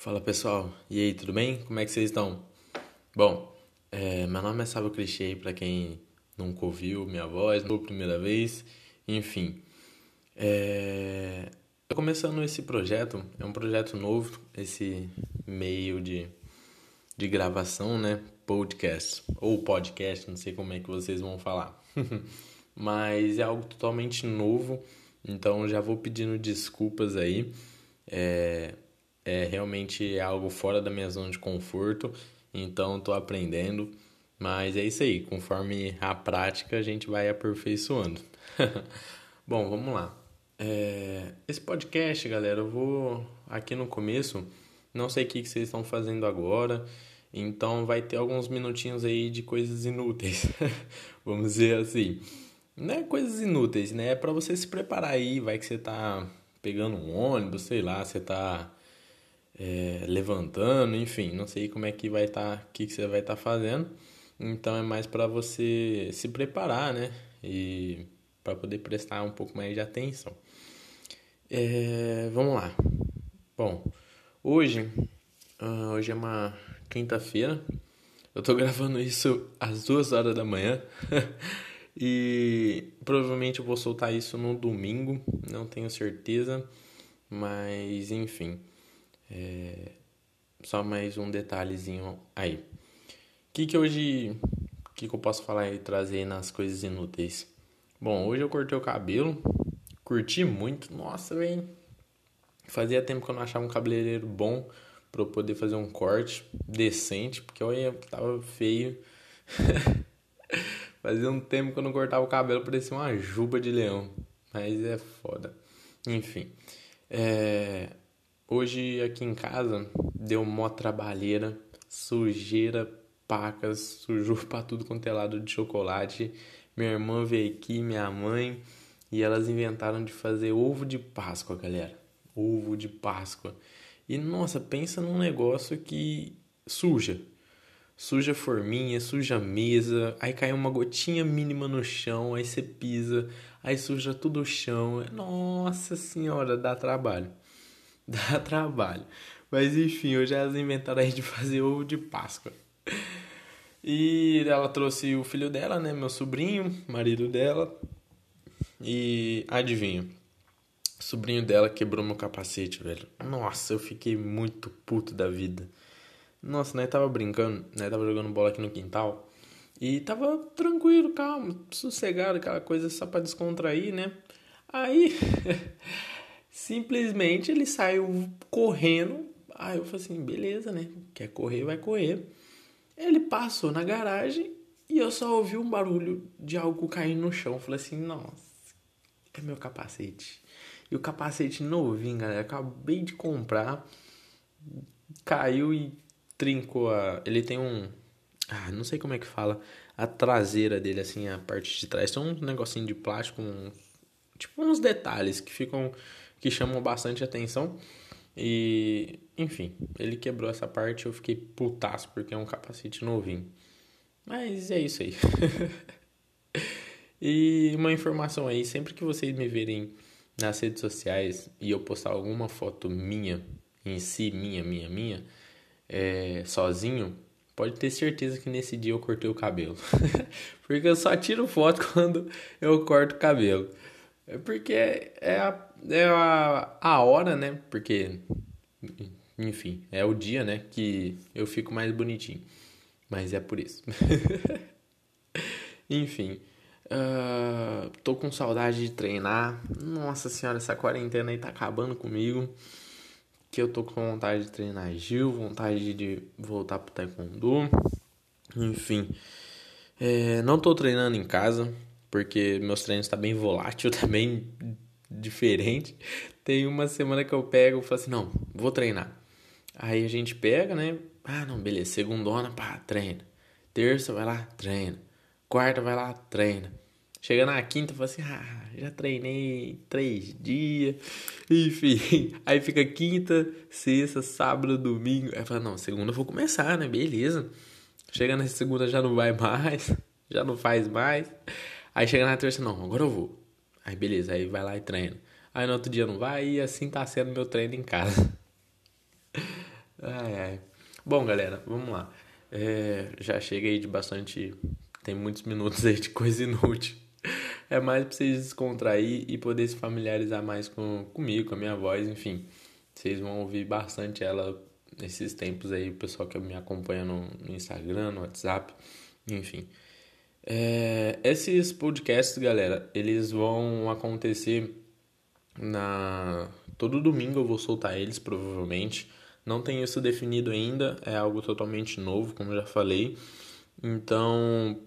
Fala pessoal, e aí, tudo bem? Como é que vocês estão? Bom, é, meu nome é Sábio Clichê, para quem nunca ouviu minha voz, não primeira vez, enfim. É, tô começando esse projeto, é um projeto novo, esse meio de, de gravação, né? Podcast, ou podcast, não sei como é que vocês vão falar. Mas é algo totalmente novo, então já vou pedindo desculpas aí. É, é realmente algo fora da minha zona de conforto, então estou aprendendo. Mas é isso aí, conforme a prática a gente vai aperfeiçoando. Bom, vamos lá. É, esse podcast, galera, eu vou aqui no começo, não sei o que, vocês estão fazendo agora, então vai ter alguns minutinhos aí de coisas inúteis, vamos dizer assim. Não é coisas inúteis, né? É para você se preparar aí, vai que você tá pegando um ônibus, sei lá, você tá é, levantando, enfim, não sei como é que vai estar, tá, o que, que você vai estar tá fazendo. Então é mais para você se preparar, né? E para poder prestar um pouco mais de atenção. É, vamos lá. Bom, hoje, uh, hoje é uma quinta-feira. Eu tô gravando isso às duas horas da manhã. e provavelmente eu vou soltar isso no domingo, não tenho certeza. Mas enfim. É, só mais um detalhezinho aí. O que, que hoje. O que, que eu posso falar e trazer nas coisas inúteis? Bom, hoje eu cortei o cabelo. Curti muito. Nossa, velho. Fazia tempo que eu não achava um cabeleireiro bom para eu poder fazer um corte decente, porque olha, tava feio. Fazia um tempo que eu não cortava o cabelo, parecia uma juba de leão. Mas é foda. Enfim. É... Hoje aqui em casa deu mó trabalheira, sujeira, pacas, sujou pra tudo quanto é lado de chocolate. Minha irmã veio aqui, minha mãe, e elas inventaram de fazer ovo de Páscoa, galera. Ovo de Páscoa. E nossa, pensa num negócio que suja. Suja forminha, suja mesa, aí cai uma gotinha mínima no chão, aí você pisa, aí suja tudo o chão. Nossa senhora, dá trabalho. Dá trabalho. Mas enfim, hoje elas inventaram aí de fazer ovo de Páscoa. E ela trouxe o filho dela, né? Meu sobrinho, marido dela. E adivinha? Sobrinho dela quebrou meu capacete, velho. Nossa, eu fiquei muito puto da vida. Nossa, né? Tava brincando, né? Tava jogando bola aqui no quintal. E tava tranquilo, calmo, sossegado, aquela coisa só pra descontrair, né? Aí. Simplesmente ele saiu correndo. Aí eu falei assim, beleza, né? Quer correr, vai correr. Ele passou na garagem e eu só ouvi um barulho de algo caindo no chão. Eu falei assim, nossa, é meu capacete. E o capacete novinho, galera, acabei de comprar. Caiu e trincou a. Ele tem um. Ah, não sei como é que fala. A traseira dele, assim, a parte de trás. Tem um negocinho de plástico, um... tipo uns detalhes que ficam que chamam bastante atenção. E, enfim, ele quebrou essa parte eu fiquei putaço porque é um capacete novinho. Mas é isso aí. e uma informação aí, sempre que vocês me verem nas redes sociais e eu postar alguma foto minha, em si, minha, minha, minha, é, sozinho, pode ter certeza que nesse dia eu cortei o cabelo. porque eu só tiro foto quando eu corto o cabelo. É porque é a, é a, a hora, né? Porque, enfim, é o dia, né? Que eu fico mais bonitinho. Mas é por isso. enfim. Uh, tô com saudade de treinar. Nossa senhora, essa quarentena aí tá acabando comigo. Que eu tô com vontade de treinar Gil, vontade de voltar pro taekwondo. Enfim. É, não tô treinando em casa porque meus treinos tá bem volátil, tá diferente. Tem uma semana que eu pego e falo assim, não, vou treinar. Aí a gente pega, né? Ah, não, beleza, segundona, pá, treina. Terça, vai lá, treina. Quarta, vai lá, treina. Chega na quinta, fala assim, ah, já treinei três dias. Enfim, aí fica quinta, sexta, sábado, domingo. Aí fala, não, segunda eu vou começar, né? Beleza. Chega na segunda já não vai mais, já não faz mais. Aí chega na terça, não, agora eu vou. Aí beleza, aí vai lá e treina. Aí no outro dia não vai e assim tá sendo meu treino em casa. Ai, ai. Bom, galera, vamos lá. É, já chega aí de bastante. Tem muitos minutos aí de coisa inútil. É mais pra vocês descontrair e poder se familiarizar mais com, comigo, com a minha voz, enfim. Vocês vão ouvir bastante ela nesses tempos aí, o pessoal que me acompanha no, no Instagram, no WhatsApp, enfim. É, esses podcasts, galera, eles vão acontecer na. Todo domingo eu vou soltar eles, provavelmente. Não tenho isso definido ainda, é algo totalmente novo, como já falei. Então,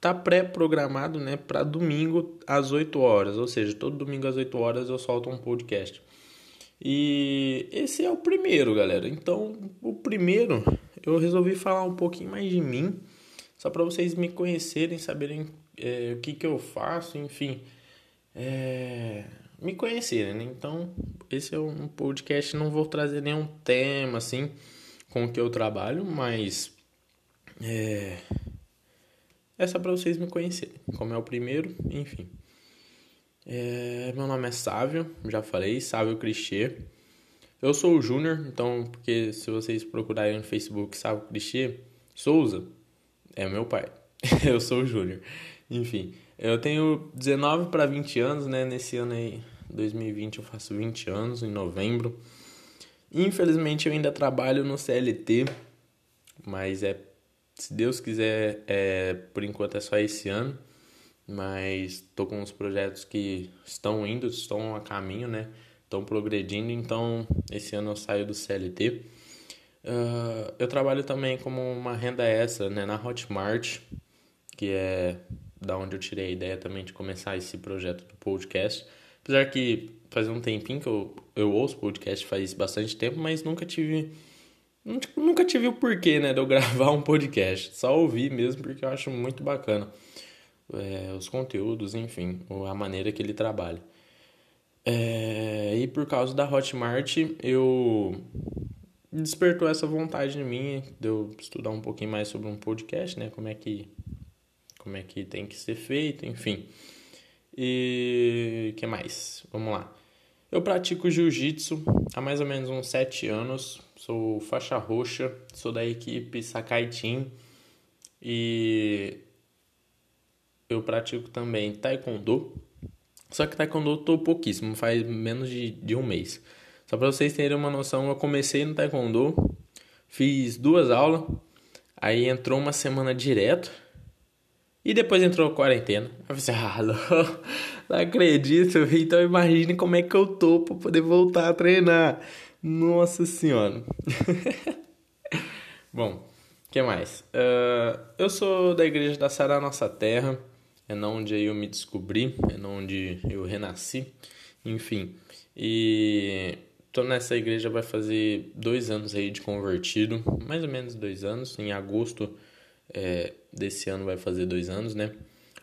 tá pré-programado, né, para domingo às 8 horas, ou seja, todo domingo às 8 horas eu solto um podcast. E esse é o primeiro, galera. Então, o primeiro, eu resolvi falar um pouquinho mais de mim, só para vocês me conhecerem, saberem é, o que que eu faço, enfim. É, me conhecerem, né? Então, esse é um podcast, não vou trazer nenhum tema assim com o que eu trabalho, mas é, é só para vocês me conhecerem. Como é o primeiro, enfim. É, meu nome é Sávio, já falei, Sávio Clichê. Eu sou o Júnior, então, porque se vocês procurarem no Facebook Sávio Clichê, Souza é meu pai. eu sou o Júnior. Enfim, eu tenho 19 para 20 anos, né? Nesse ano aí 2020 eu faço 20 anos, em novembro. Infelizmente eu ainda trabalho no CLT, mas é, se Deus quiser, é, por enquanto é só esse ano. Mas tô com uns projetos que estão indo, estão a caminho, né? Estão progredindo, então esse ano eu saio do CLT. Uh, eu trabalho também como uma renda extra né, na Hotmart, que é da onde eu tirei a ideia também de começar esse projeto do podcast. Apesar que faz um tempinho que eu, eu ouço podcast faz bastante tempo, mas nunca tive. Nunca tive o porquê, né, de eu gravar um podcast. Só ouvi mesmo porque eu acho muito bacana é, os conteúdos, enfim, a maneira que ele trabalha. É, e por causa da Hotmart, eu despertou essa vontade em mim de eu estudar um pouquinho mais sobre um podcast, né? Como é que, como é que tem que ser feito, enfim. E que mais? Vamos lá. Eu pratico jiu-jitsu há mais ou menos uns 7 anos. Sou faixa roxa, sou da equipe Sakai Team e eu pratico também taekwondo. Só que taekwondo eu tô pouquíssimo, faz menos de, de um mês. Só para vocês terem uma noção, eu comecei no taekwondo, fiz duas aulas, aí entrou uma semana direto e depois entrou a quarentena. Eu pensei, ah, não, não acredito. Então imagine como é que eu tô pra poder voltar a treinar. Nossa senhora. Bom, o que mais? Uh, eu sou da igreja da Sara Nossa Terra. É onde eu me descobri, é onde eu renasci. Enfim, e tô nessa igreja vai fazer dois anos aí de convertido, mais ou menos dois anos. Em agosto é, desse ano vai fazer dois anos, né?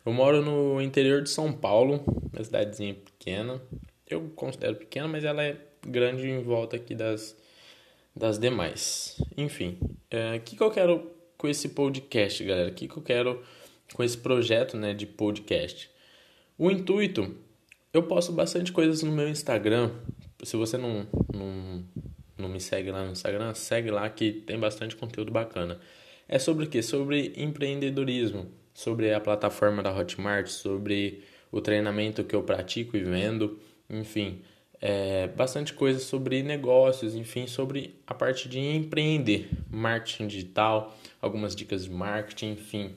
Eu moro no interior de São Paulo, uma cidadezinha pequena. Eu considero pequena, mas ela é grande em volta aqui das, das demais. Enfim, o é, que, que eu quero com esse podcast, galera? O que, que eu quero com esse projeto né, de podcast? O intuito, eu posto bastante coisas no meu Instagram. Se você não, não, não me segue lá no Instagram, segue lá que tem bastante conteúdo bacana. É sobre o quê? Sobre empreendedorismo, sobre a plataforma da Hotmart, sobre o treinamento que eu pratico e vendo, enfim, é, bastante coisa sobre negócios, enfim, sobre a parte de empreender, marketing digital, algumas dicas de marketing, enfim.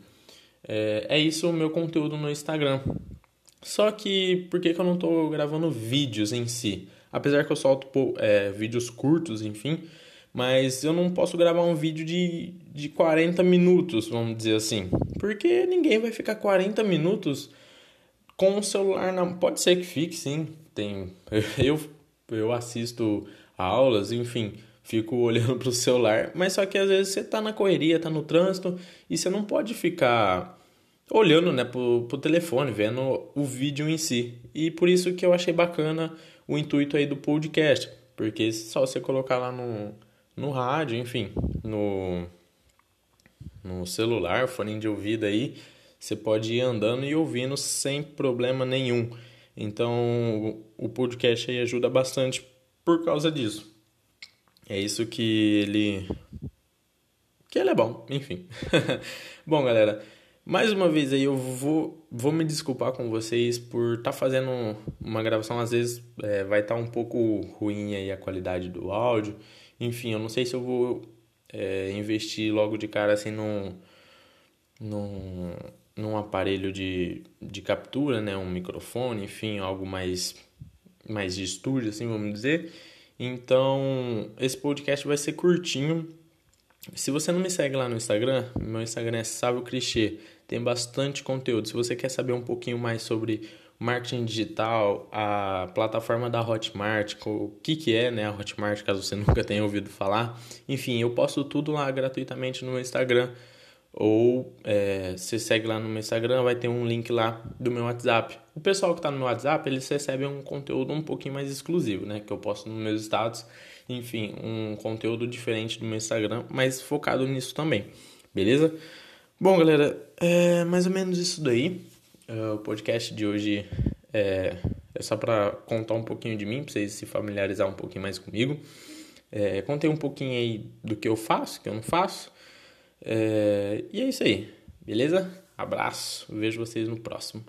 É, é isso o meu conteúdo no Instagram. Só que por que, que eu não estou gravando vídeos em si? Apesar que eu solto é, vídeos curtos, enfim, mas eu não posso gravar um vídeo de, de 40 minutos, vamos dizer assim. Porque ninguém vai ficar 40 minutos com o celular na. Pode ser que fique, sim. Tem... Eu, eu assisto aulas, enfim, fico olhando para o celular, mas só que às vezes você tá na correria, tá no trânsito e você não pode ficar olhando né, pro, pro telefone, vendo o vídeo em si. E por isso que eu achei bacana o intuito aí do podcast, porque só você colocar lá no, no rádio, enfim, no, no celular, fone de ouvido aí, você pode ir andando e ouvindo sem problema nenhum. Então, o podcast aí ajuda bastante por causa disso. É isso que ele. que ele é bom, enfim. bom, galera, mais uma vez aí eu vou, vou me desculpar com vocês por estar tá fazendo uma gravação, às vezes é, vai estar tá um pouco ruim aí a qualidade do áudio. Enfim, eu não sei se eu vou é, investir logo de cara assim num, num, num aparelho de, de captura, né? Um microfone, enfim, algo mais, mais de estúdio, assim, vamos dizer. Então, esse podcast vai ser curtinho. Se você não me segue lá no Instagram, meu Instagram é Sábio. Tem bastante conteúdo. Se você quer saber um pouquinho mais sobre marketing digital, a plataforma da Hotmart, o que, que é né, a Hotmart, caso você nunca tenha ouvido falar. Enfim, eu posto tudo lá gratuitamente no meu Instagram. Ou é, você segue lá no meu Instagram, vai ter um link lá do meu WhatsApp. O pessoal que está no meu WhatsApp, eles recebem um conteúdo um pouquinho mais exclusivo, né? Que eu posto nos meus status. Enfim, um conteúdo diferente do meu Instagram, mas focado nisso também. Beleza? Bom, galera, é mais ou menos isso daí. É, o podcast de hoje é, é só para contar um pouquinho de mim, para vocês se familiarizar um pouquinho mais comigo. É, contei um pouquinho aí do que eu faço, que eu não faço. É, e é isso aí, beleza? Abraço, vejo vocês no próximo.